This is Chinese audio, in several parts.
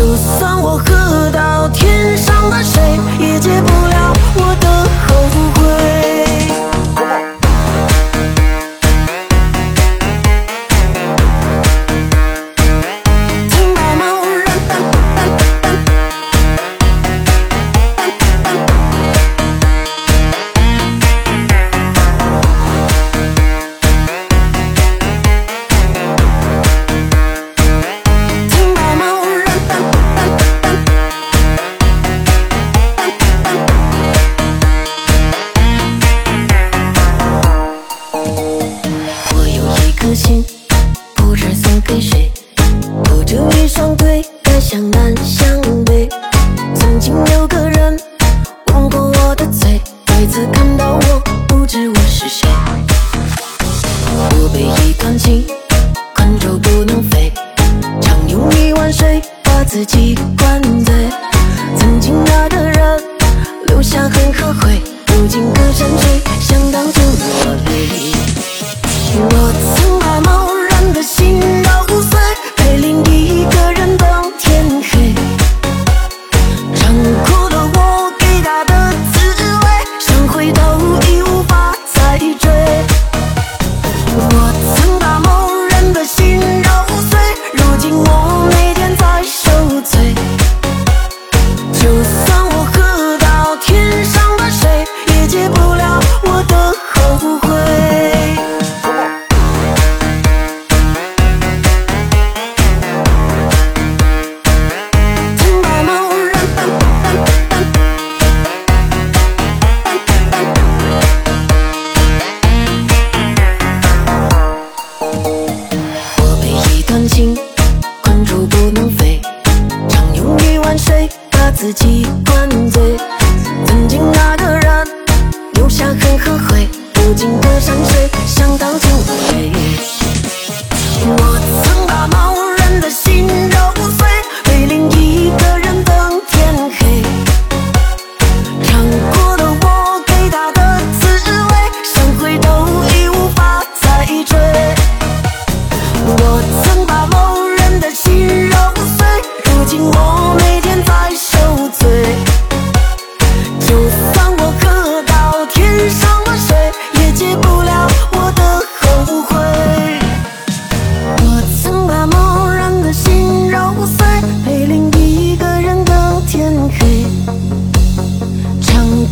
就算我喝到天上的水也解不了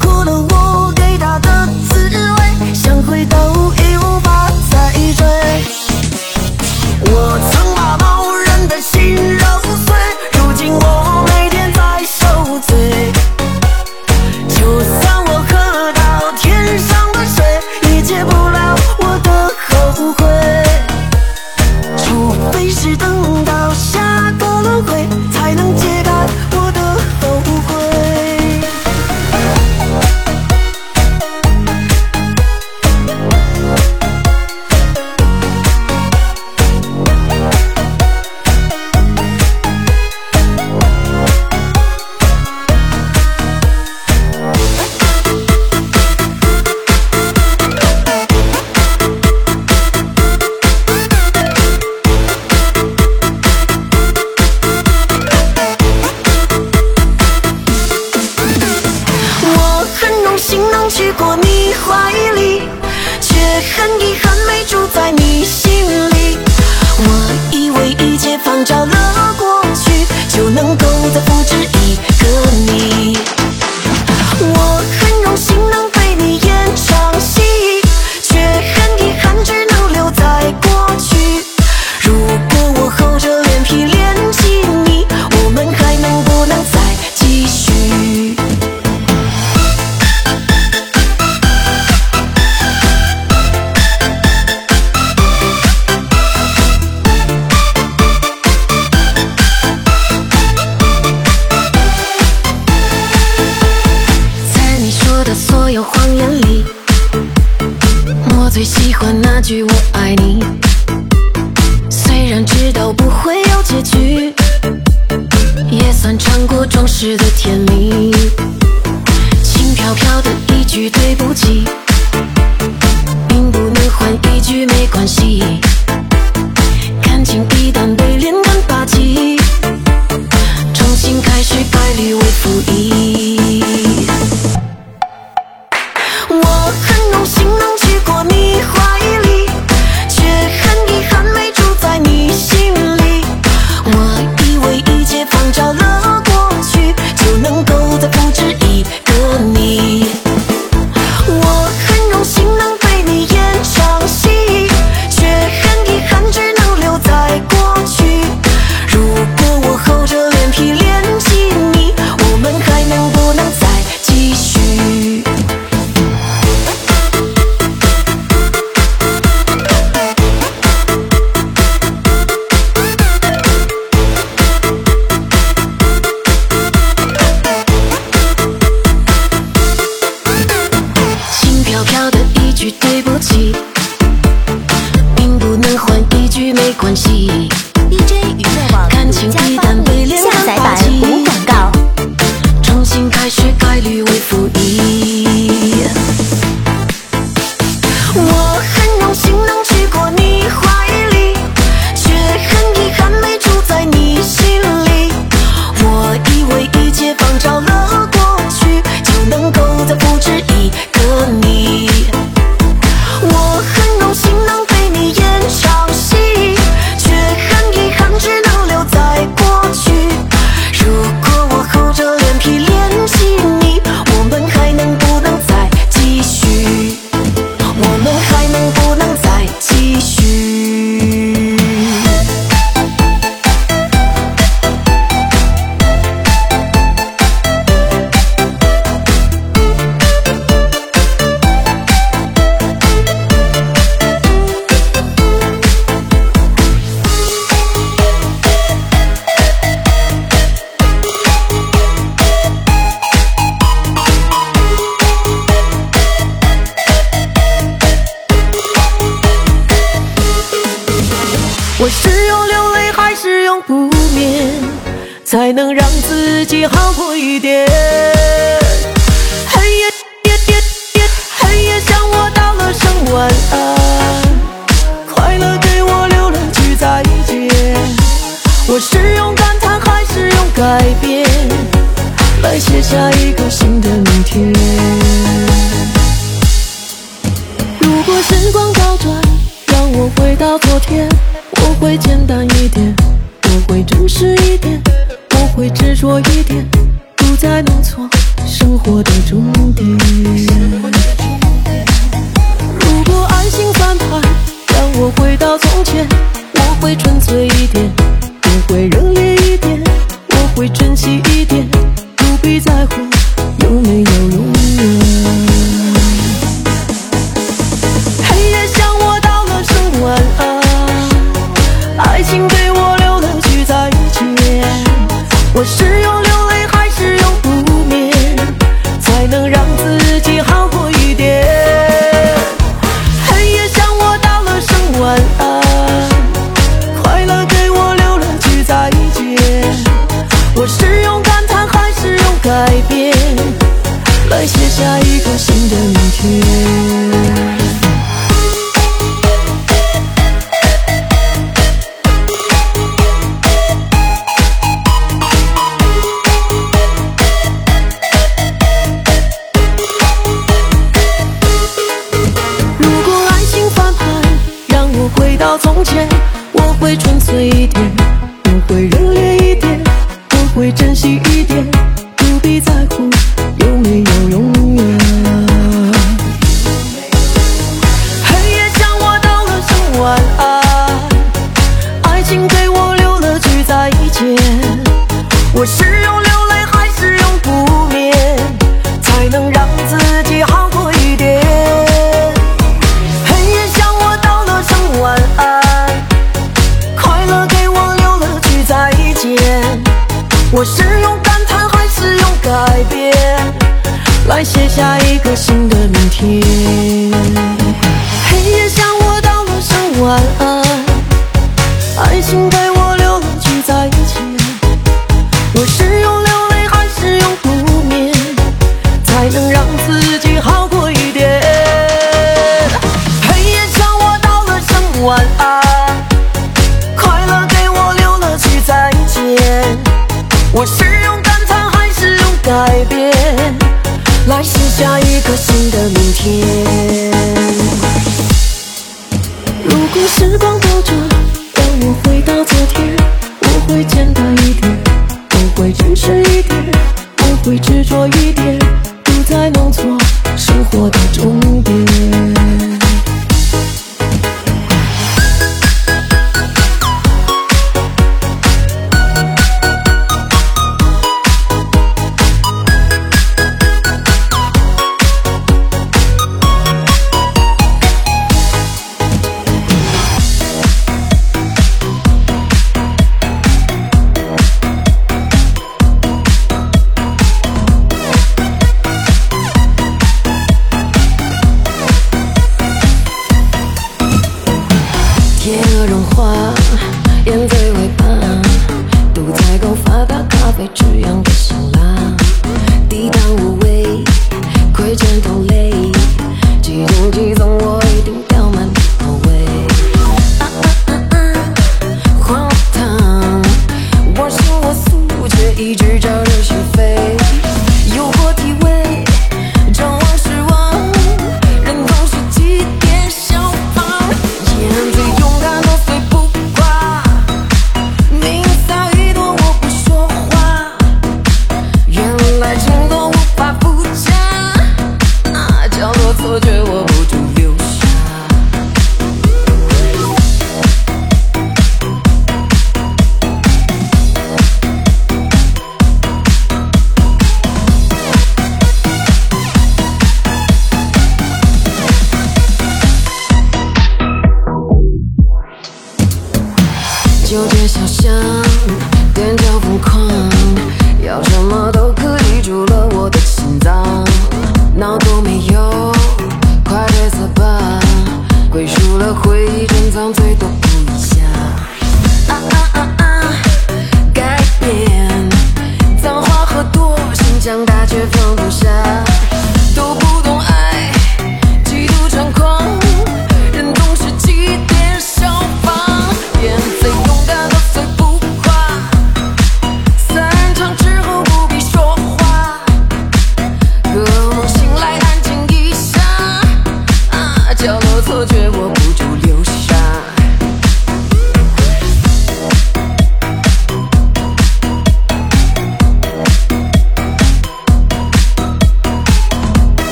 心を改变来写下一个新的明天。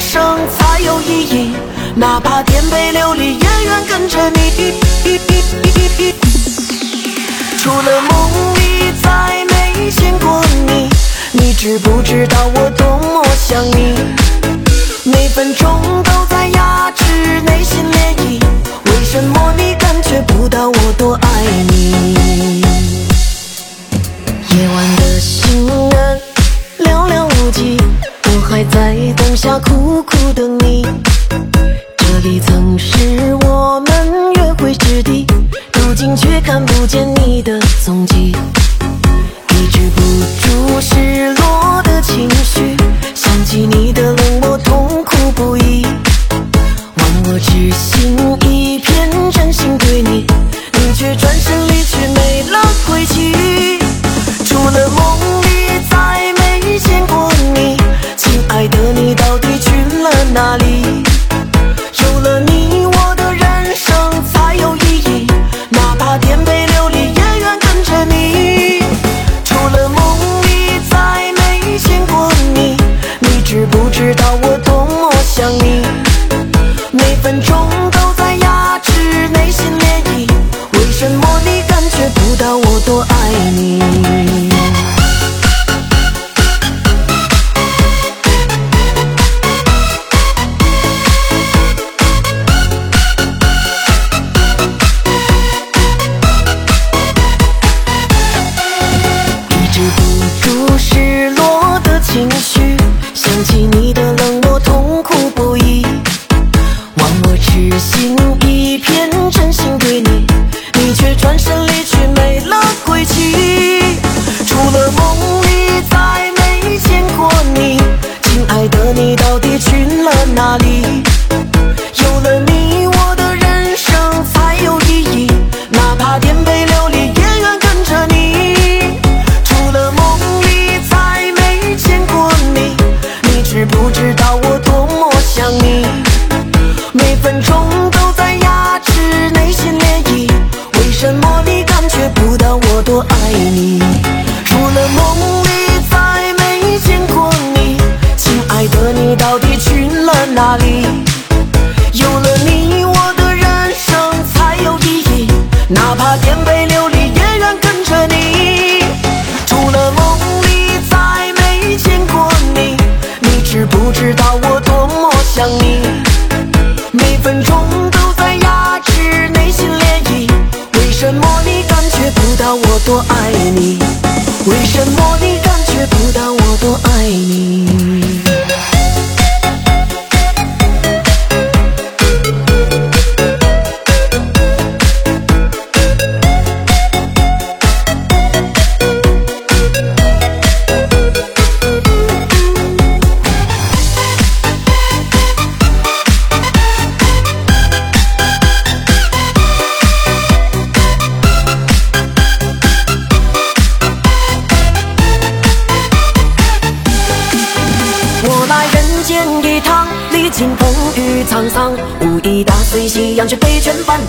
生才有意义哪怕颠沛流离也愿跟着你除了梦里再没见过你你知不知道我多么想你每分钟都在压制内心涟漪为什么你感觉不到我多爱你夜晚的还在灯下苦苦等你。这里曾是我们约会之地，如今却看不见你的踪迹。抑制不住失落的情绪，想起你的冷漠，痛苦不已。忘我痴心。一。多爱你为什么你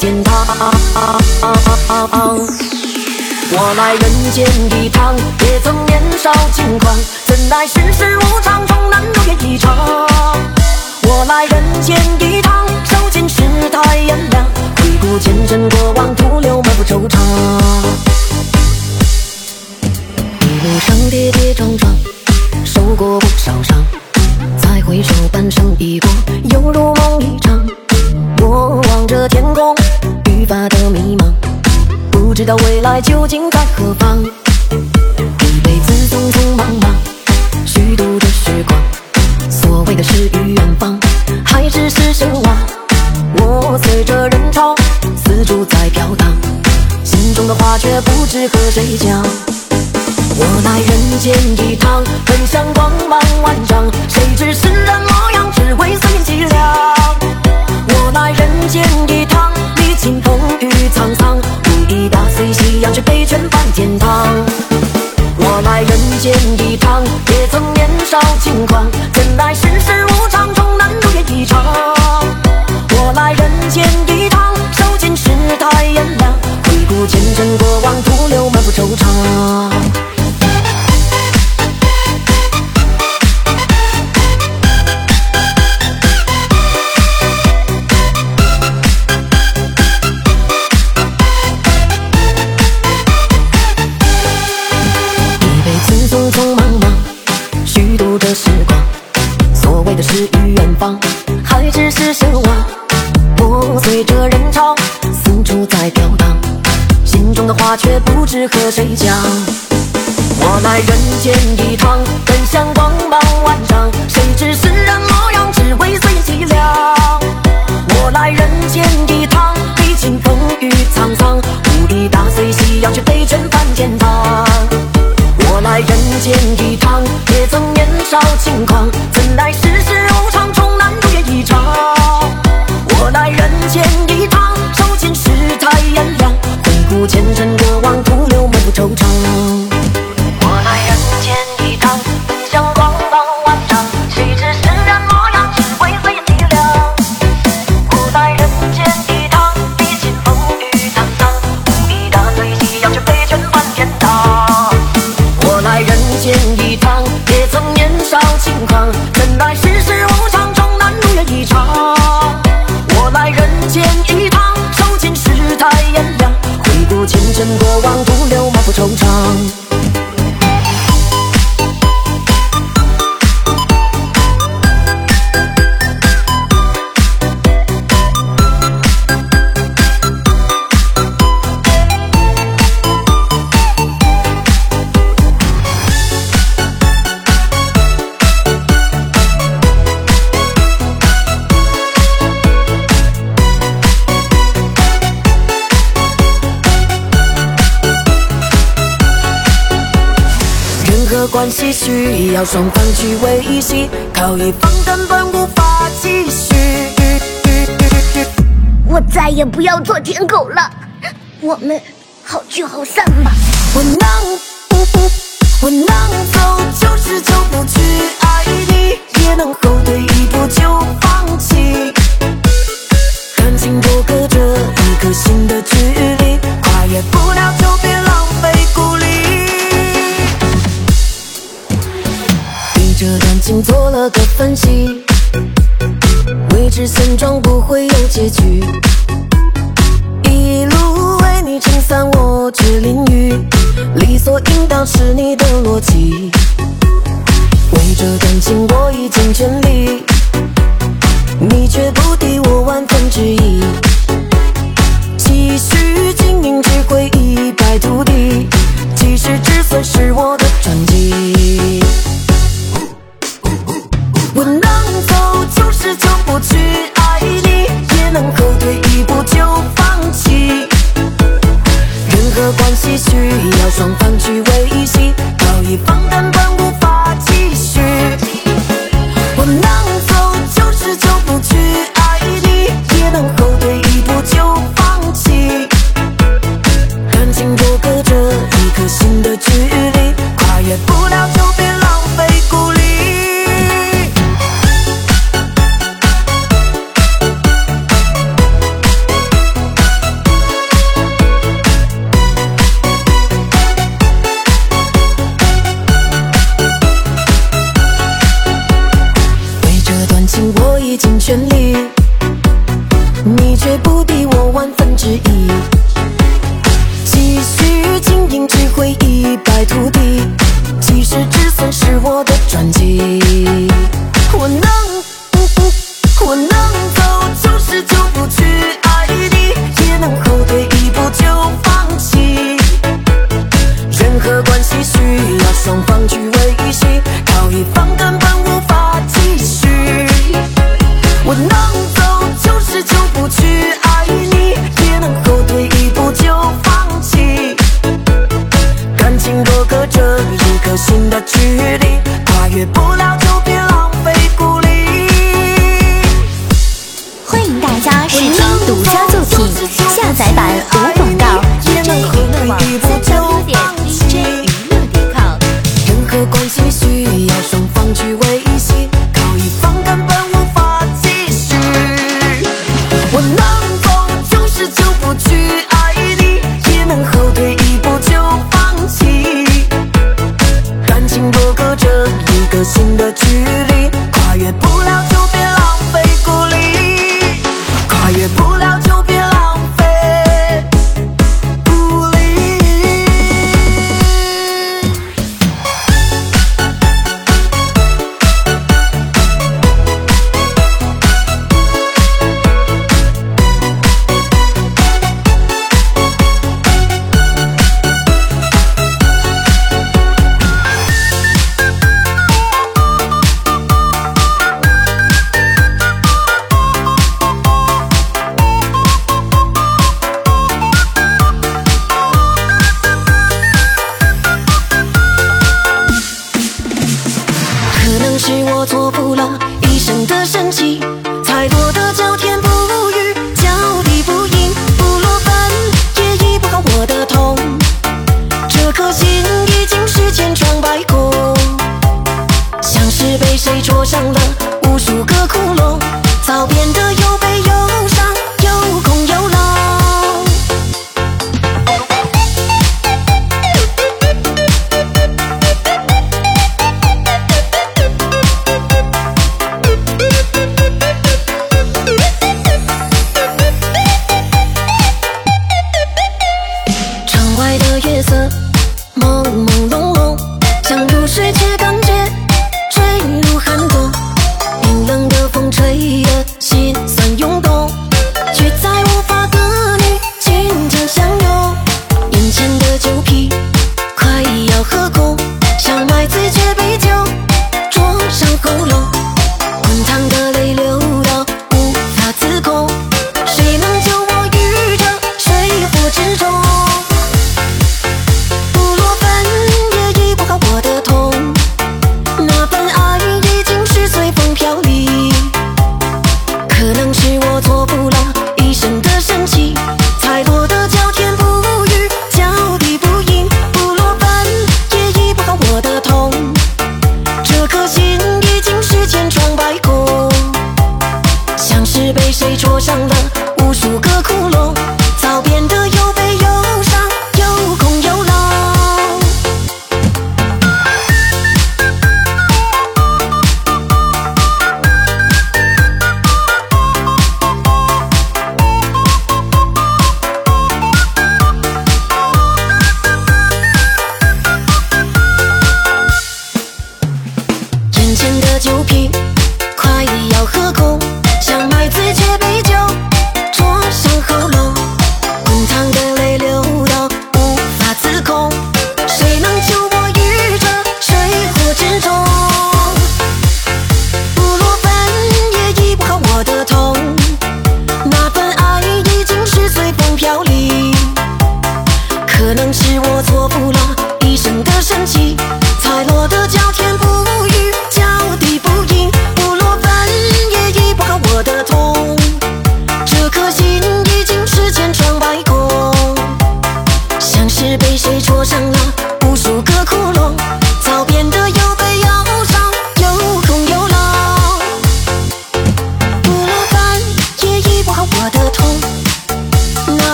天堂。我来人间一趟，也曾年少轻狂，怎奈世事无常，终难如愿以偿。我来人间一趟，受尽世态炎凉，回顾前尘过往，徒留满腹惆怅。一路上跌跌撞撞，受过不少伤，再回首半生已过，犹如梦一场。我望着天空，发的迷茫。不知道未来究竟在何方，一辈子匆匆忙忙，虚度着时光。所谓的诗与远方，还只是奢望。我随着人潮四处在飘荡，心中的话却不知和谁讲。我来人间一趟，本想光芒万丈，谁知世人模样，只为岁月凄凉。我来人间一趟，风雨沧桑。打碎夕阳，却被全翻天堂。我来人间一趟，也曾年少轻狂，怎奈世事无常，终难如愿以偿。我来人间一趟，受尽世态炎凉，回顾前尘过往，徒留满腹惆怅。和谁讲。我来人间一趟，本想光芒万丈，谁知世人模样，只为岁月凄凉。我来人间一趟，历经风雨沧桑，无力打碎夕阳，却被全翻天堂。我来人间一趟，也曾年少轻狂，怎奈世事无常，终难如愿以偿。我来人间一趟，受尽世态炎凉。回顾前尘过往，徒惆怅。惆怅。需要双方去维系，靠一方根本无法继续。我再也不要做舔狗了，我们好聚好散吧。我能，我能走就是走不去爱你，也能后退一步就的分析，未知现状不会有结局。一路为你撑伞，我却淋雨，理所应当是你的逻辑。为这段情我已尽全力，的月色朦朦胧胧，想入睡却刚。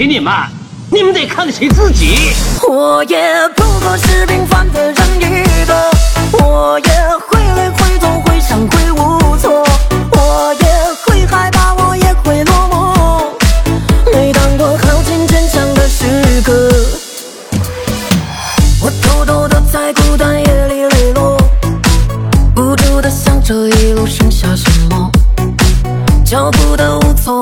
给你们你们得看得起自己。我也不过是平凡的人一个我也会累会痛会伤会无措我也会害怕我也会落寞。每当我靠近坚强的时刻我偷偷的在孤单夜里泪落无助的想着一路剩下什么脚步的无措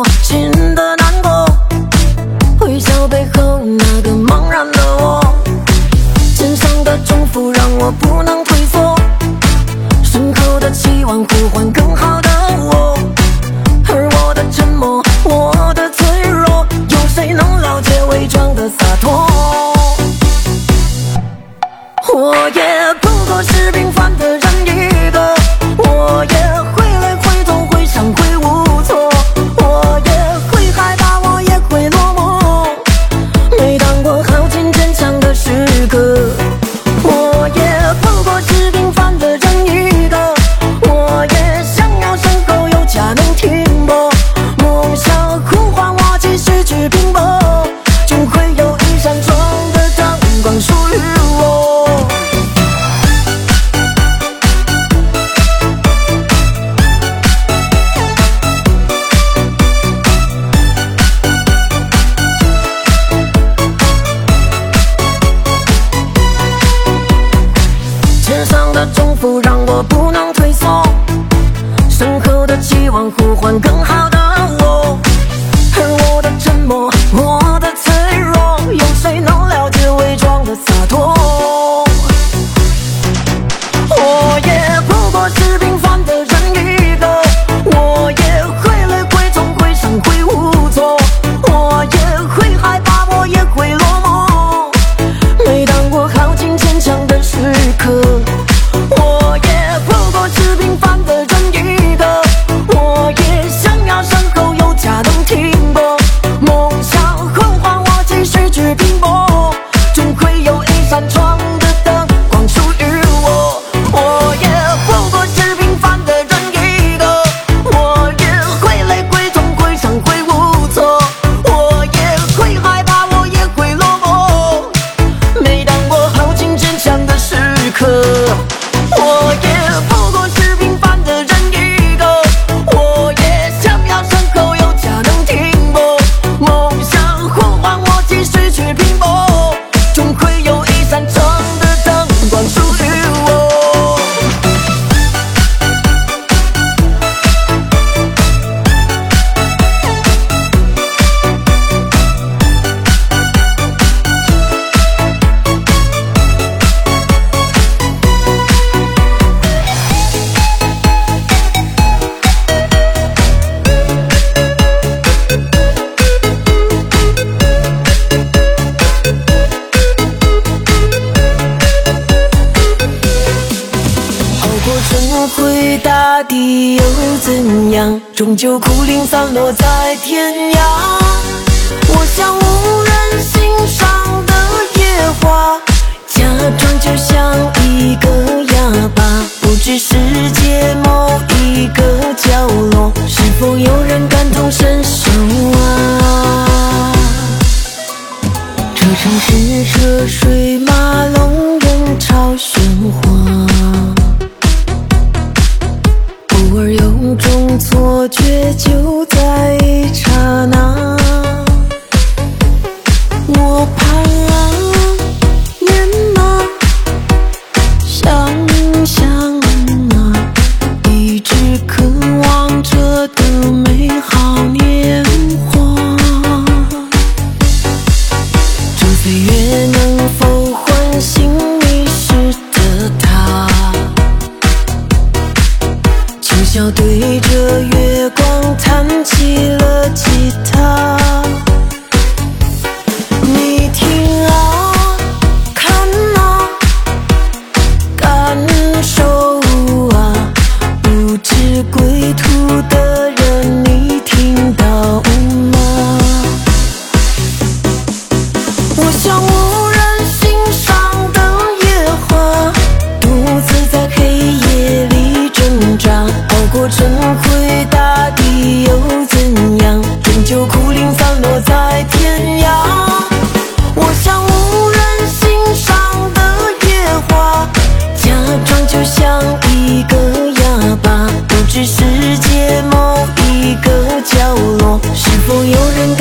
就枯零散落没有人。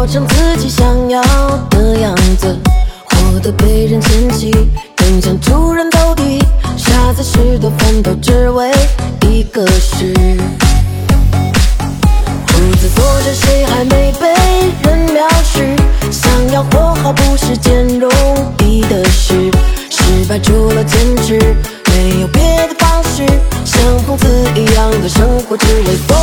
活成自己想要的样子，活得被人嫌弃，更想出人头地。傻子吃多奋斗只为一个事。独自坐着，谁还没被人藐视？想要活好不是件容易的事。失败除了坚持，没有别的方式。像疯子一样的生活，只为。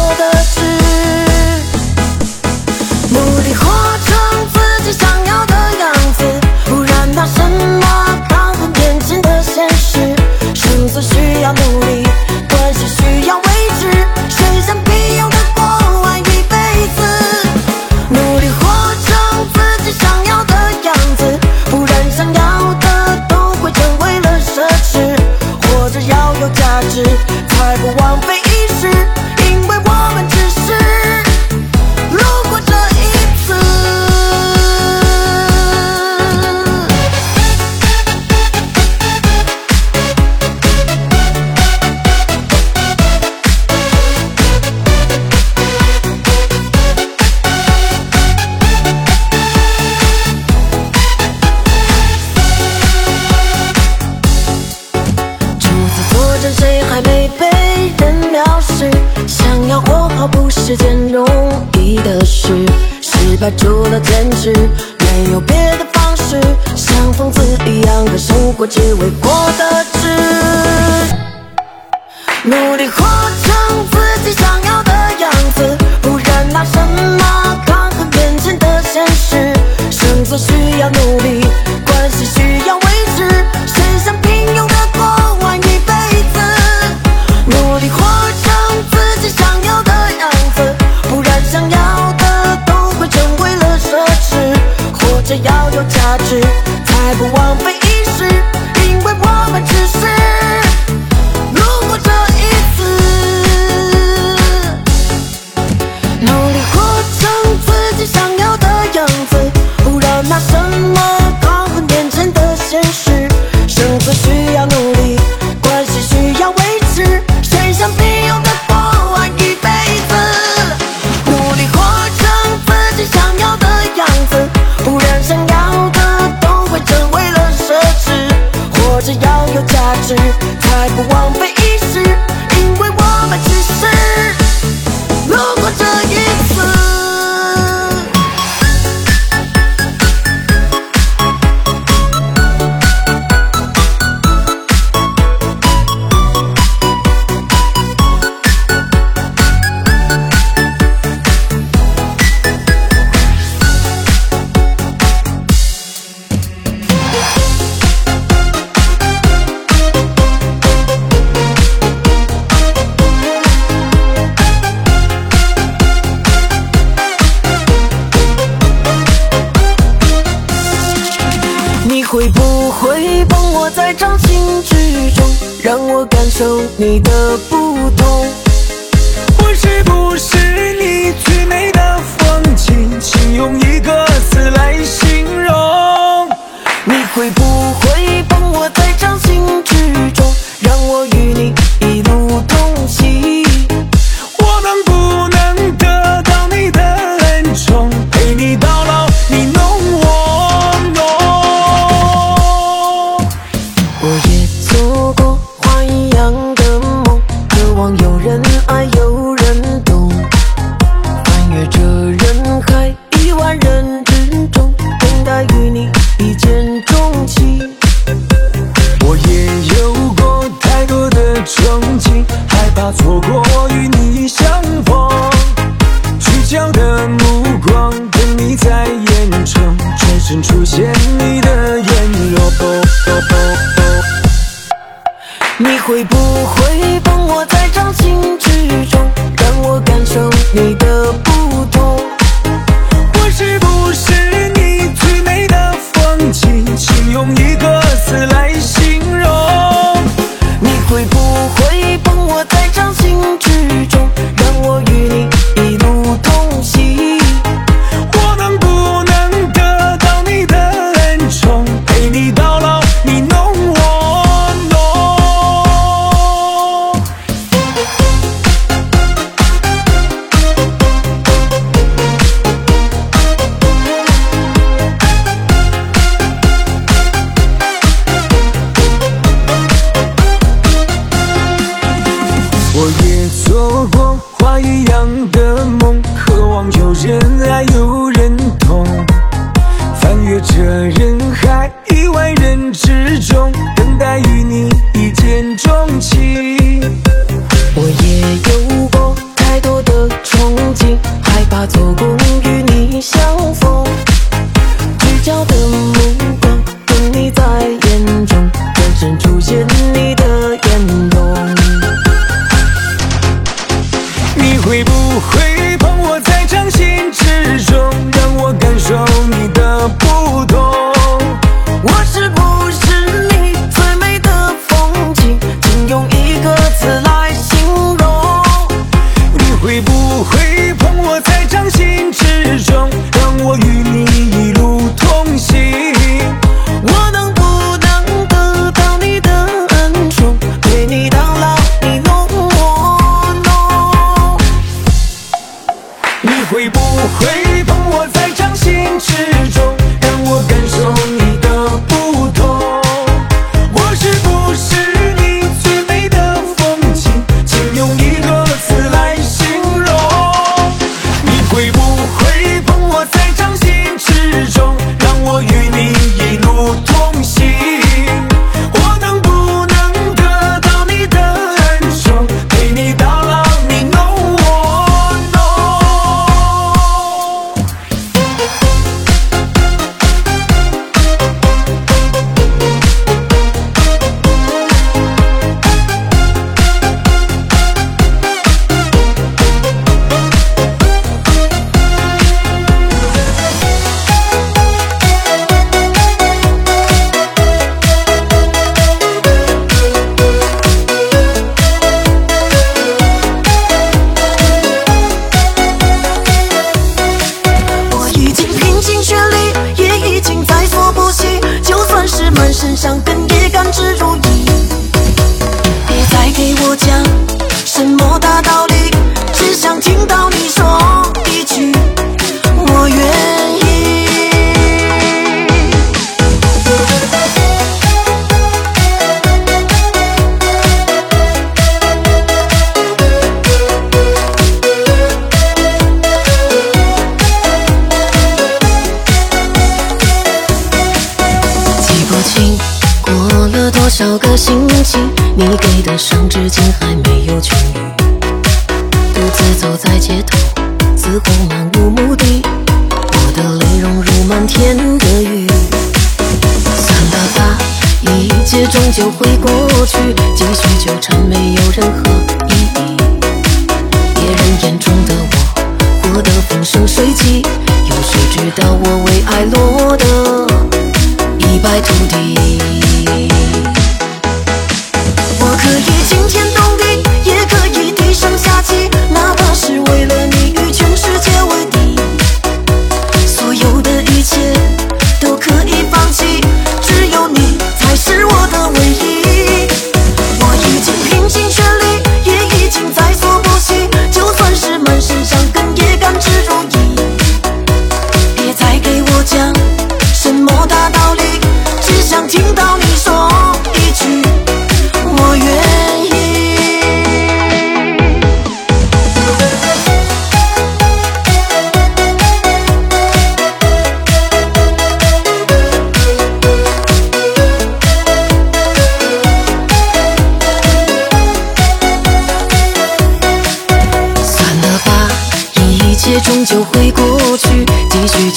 things we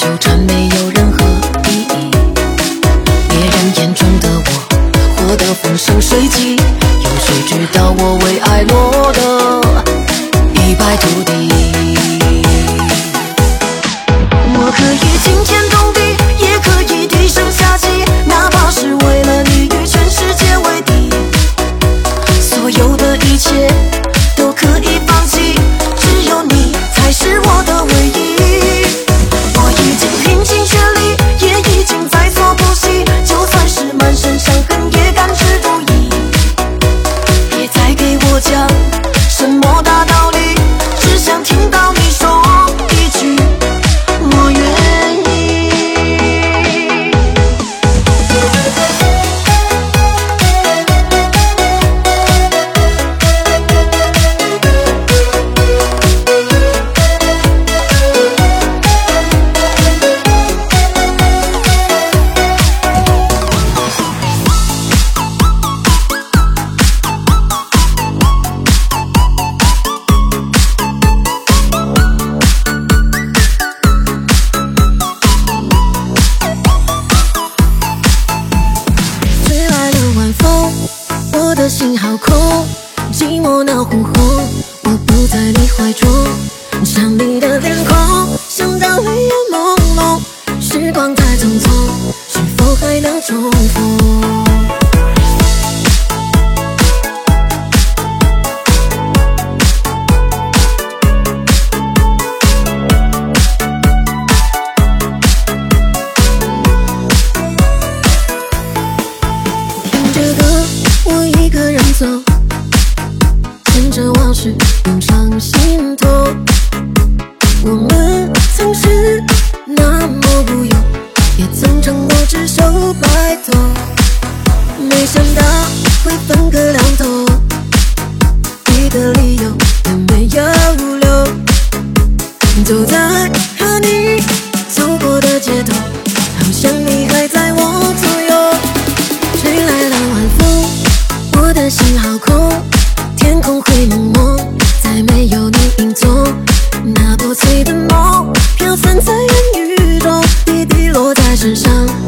那么无用，也曾承诺只手白头，没想到会分个两头，你的理由都没有留，走在和你走过的街头，好像你还在我左右，吹来了晚风，我的心好空，天空灰。身上。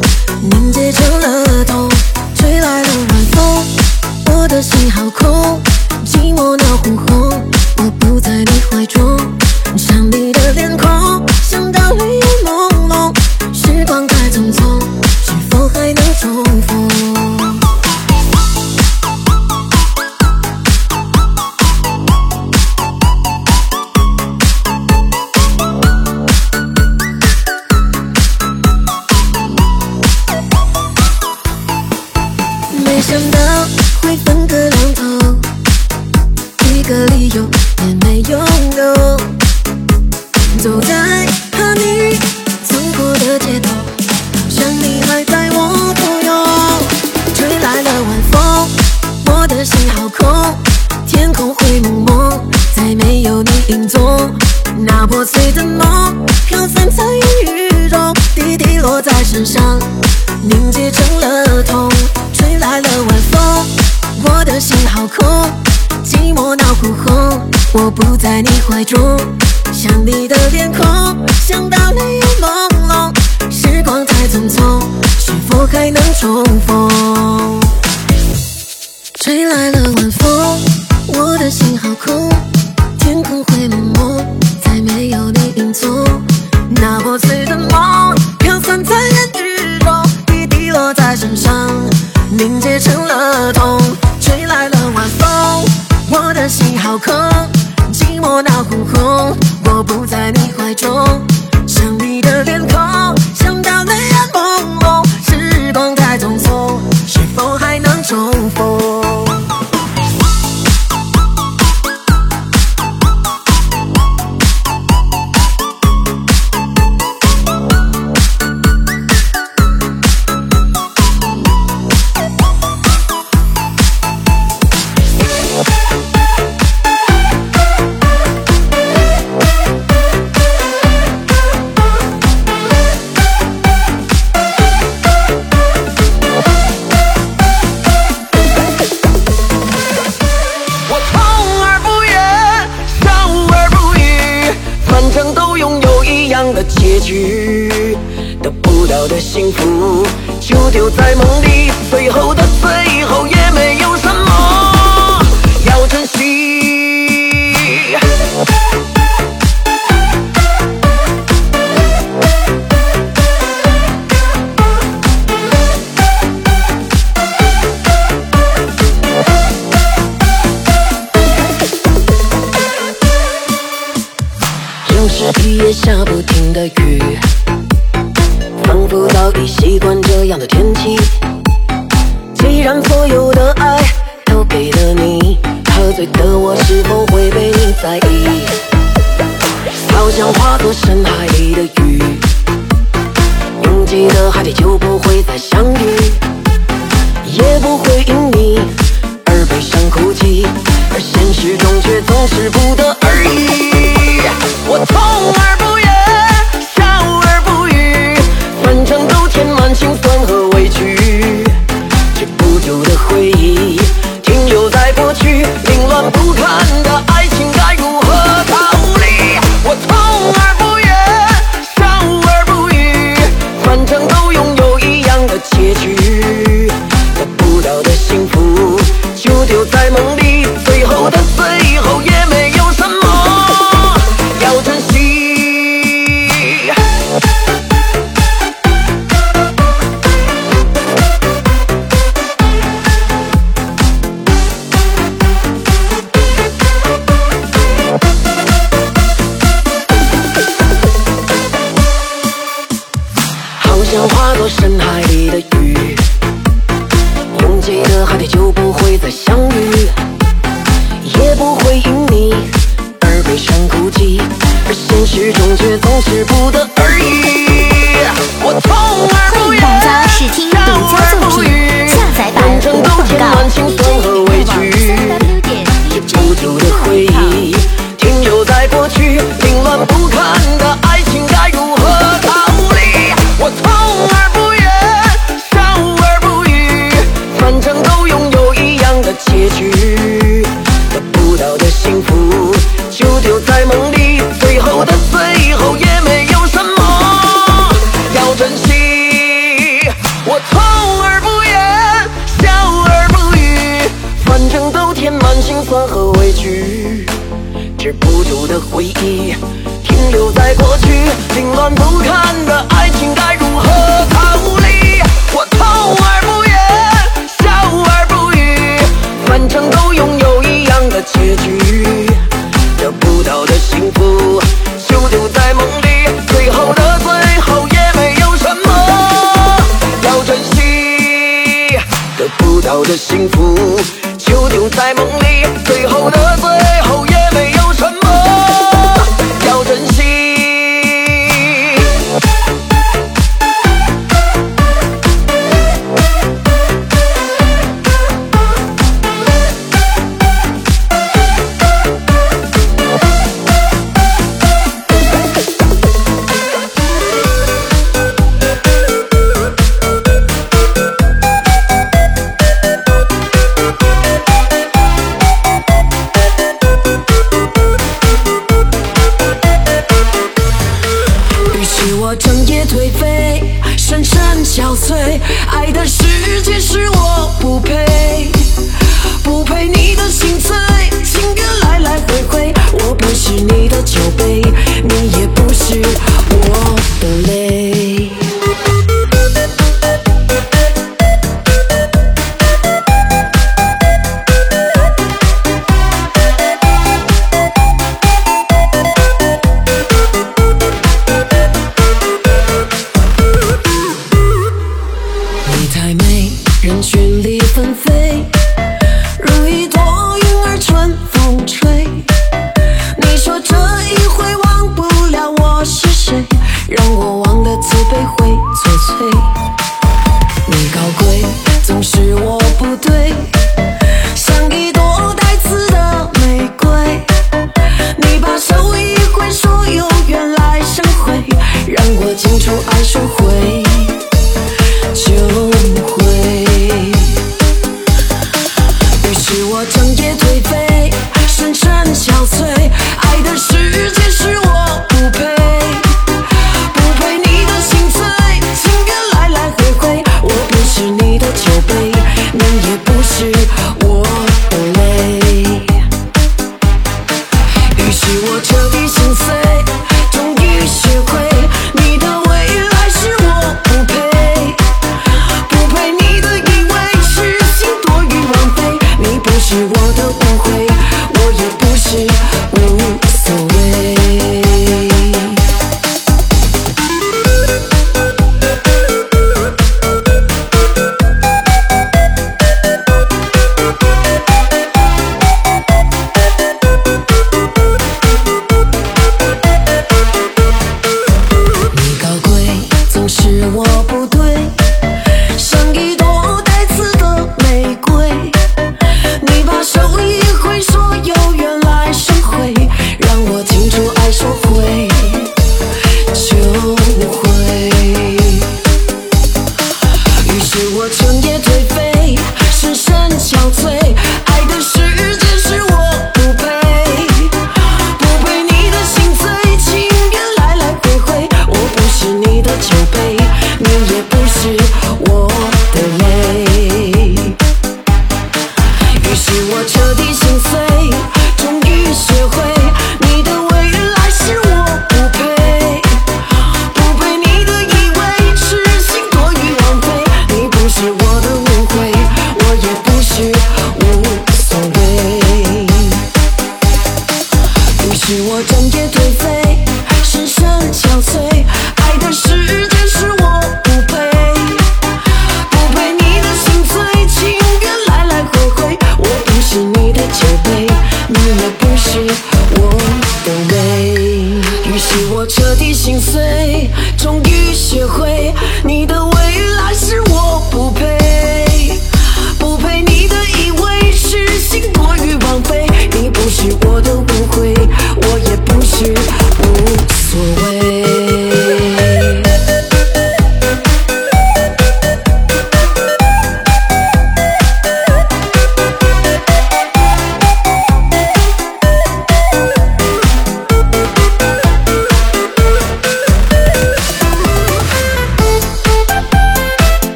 我的幸福就丢在梦里，最后的。回忆停留在过去凌乱不堪的爱情该如何逃离我痛而不言笑而不语反正都拥有一样的结局得不到的幸福就丢在梦里最后的最后也没有什么要珍惜得不到的幸福就丢在梦里。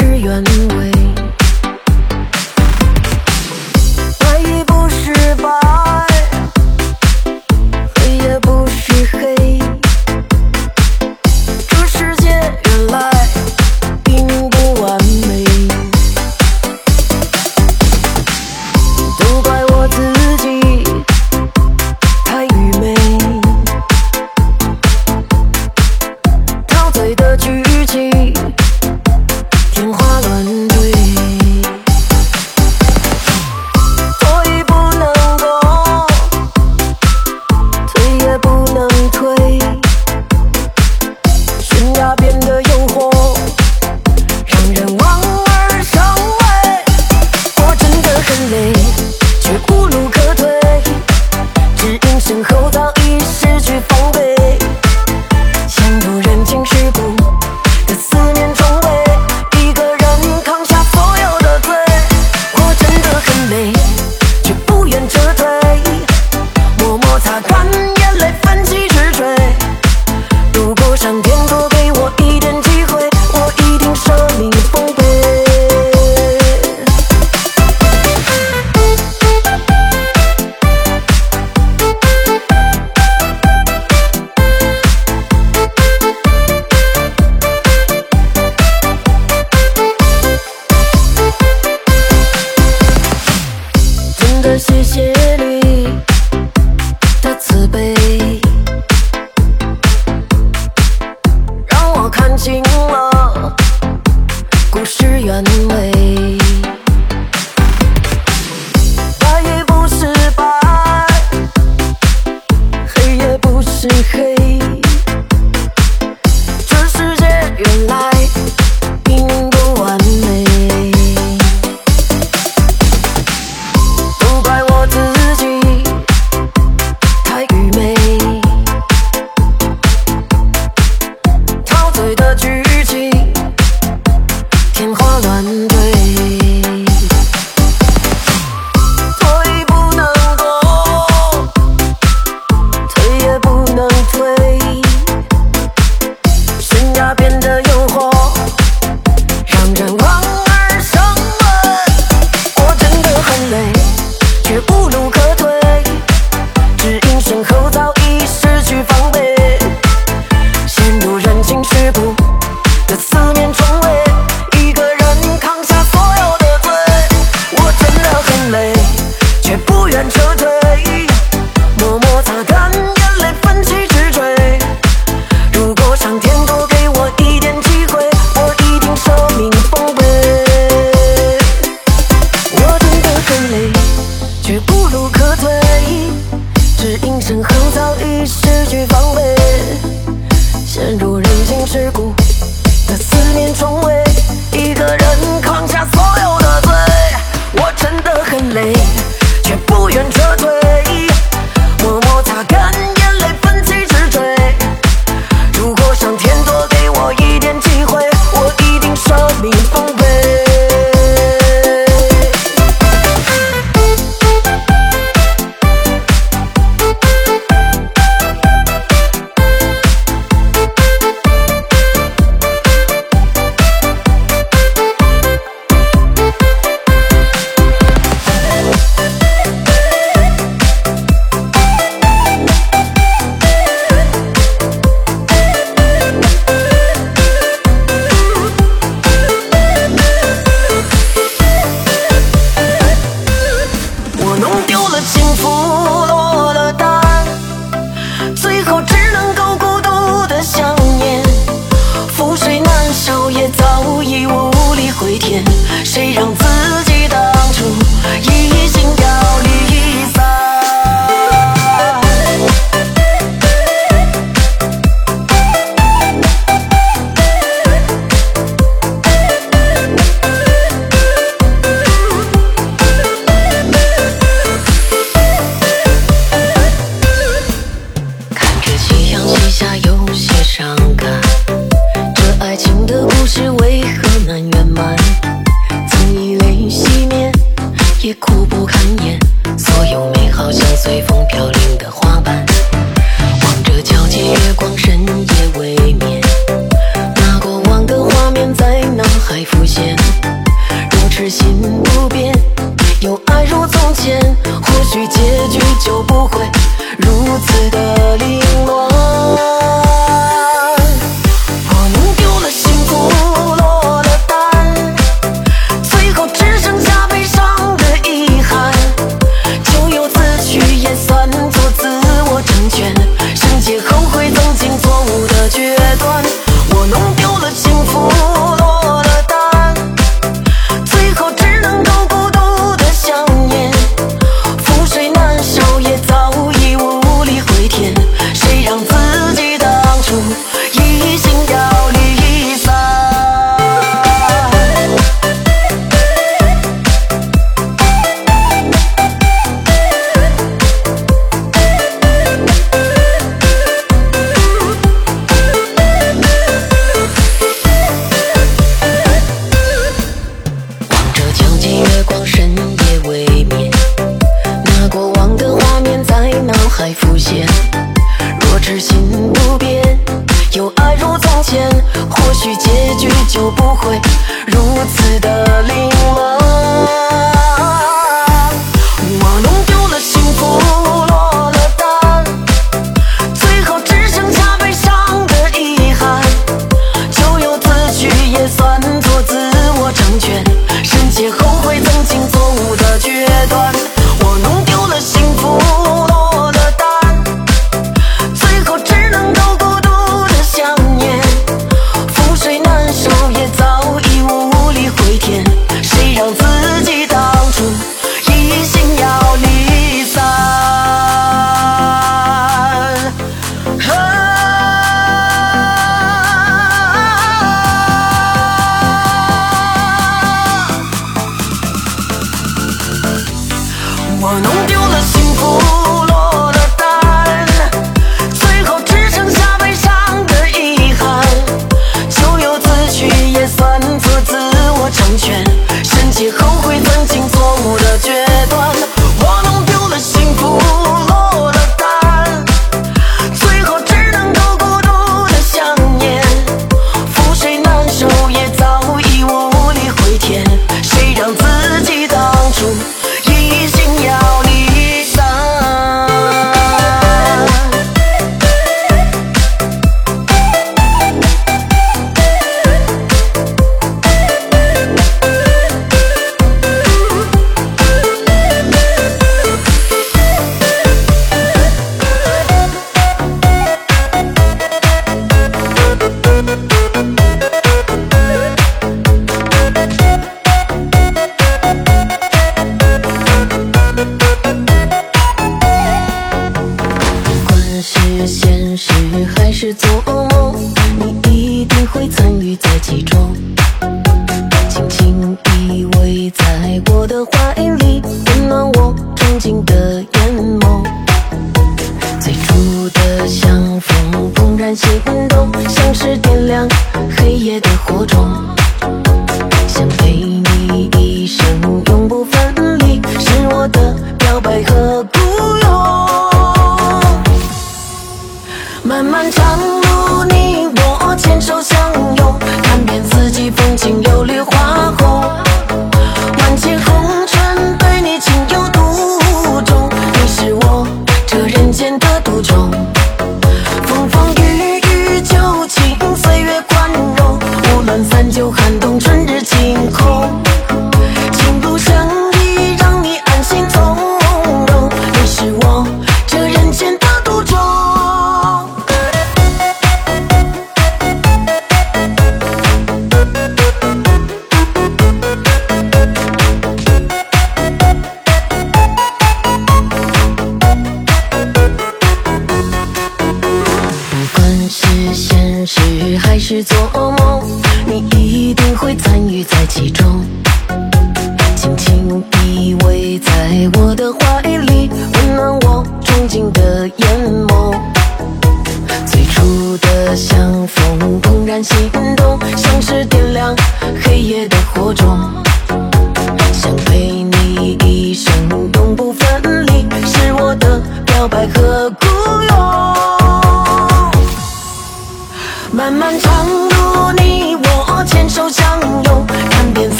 只愿。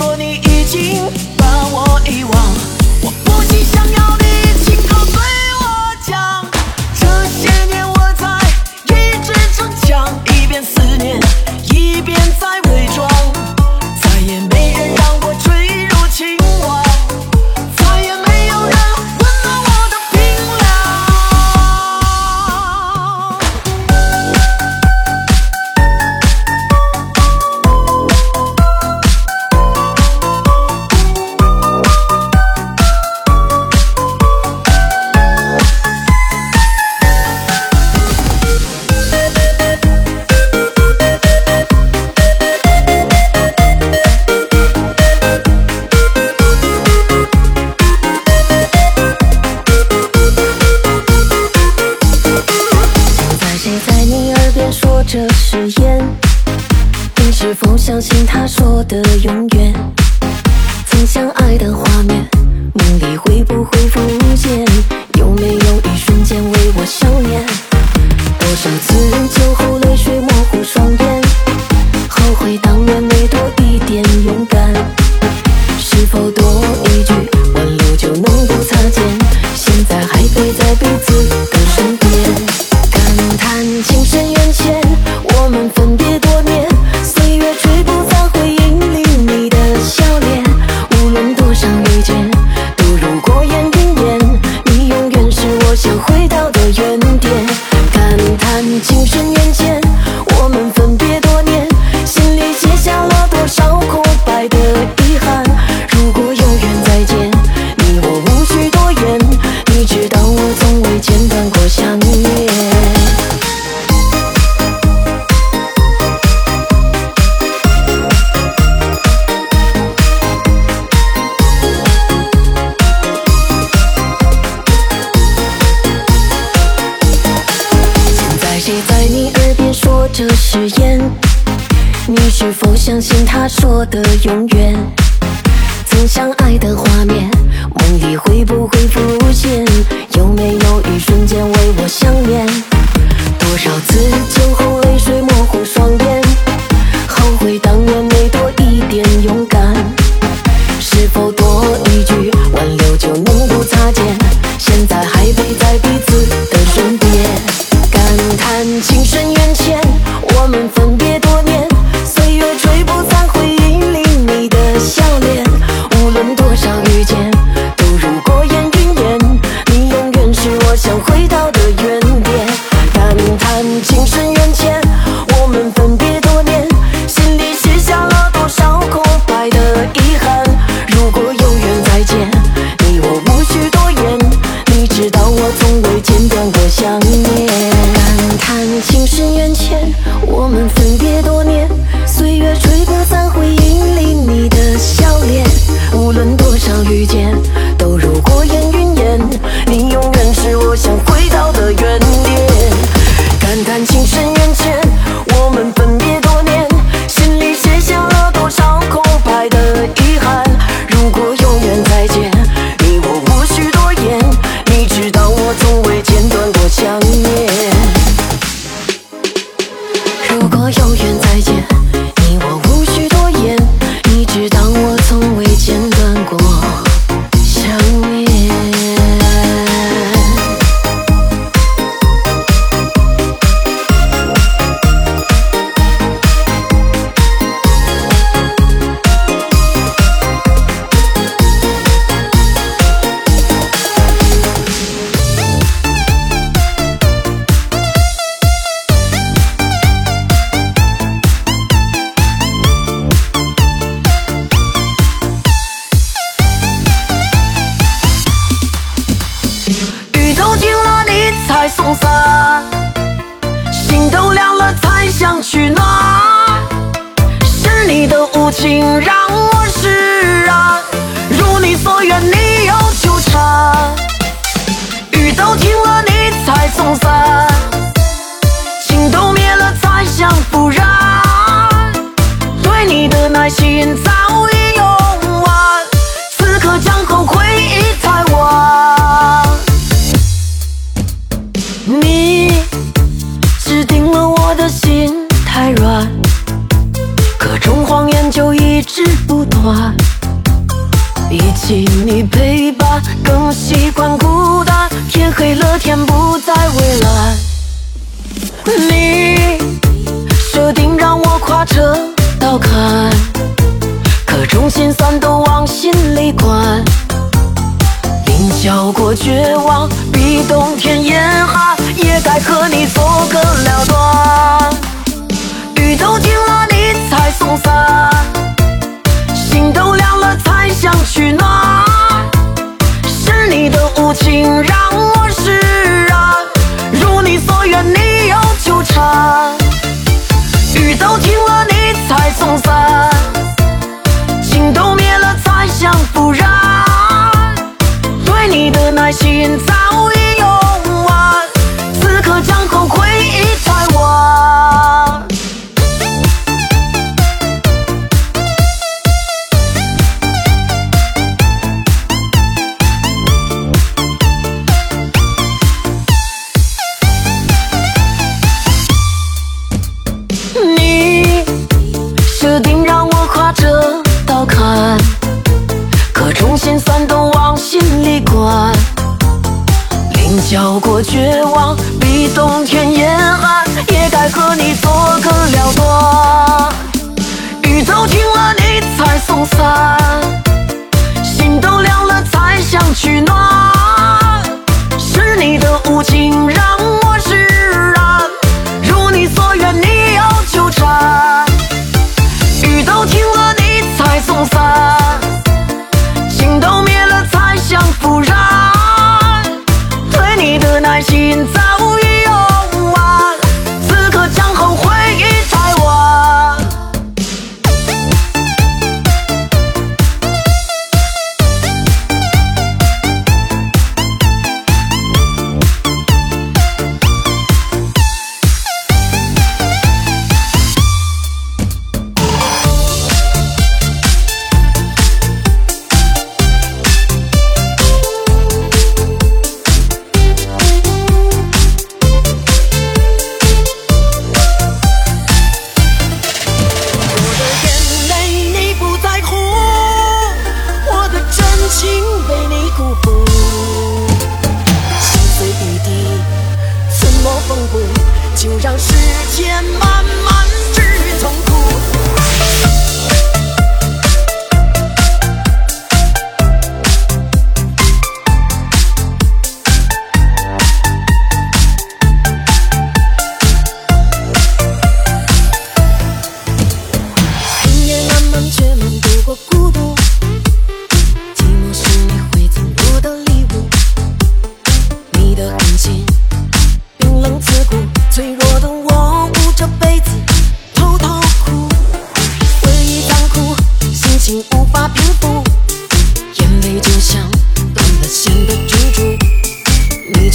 说你已经把我遗忘，我不禁想要你。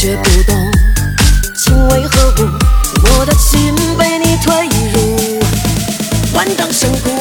却不懂情为何物？我的心被你推入万丈深谷。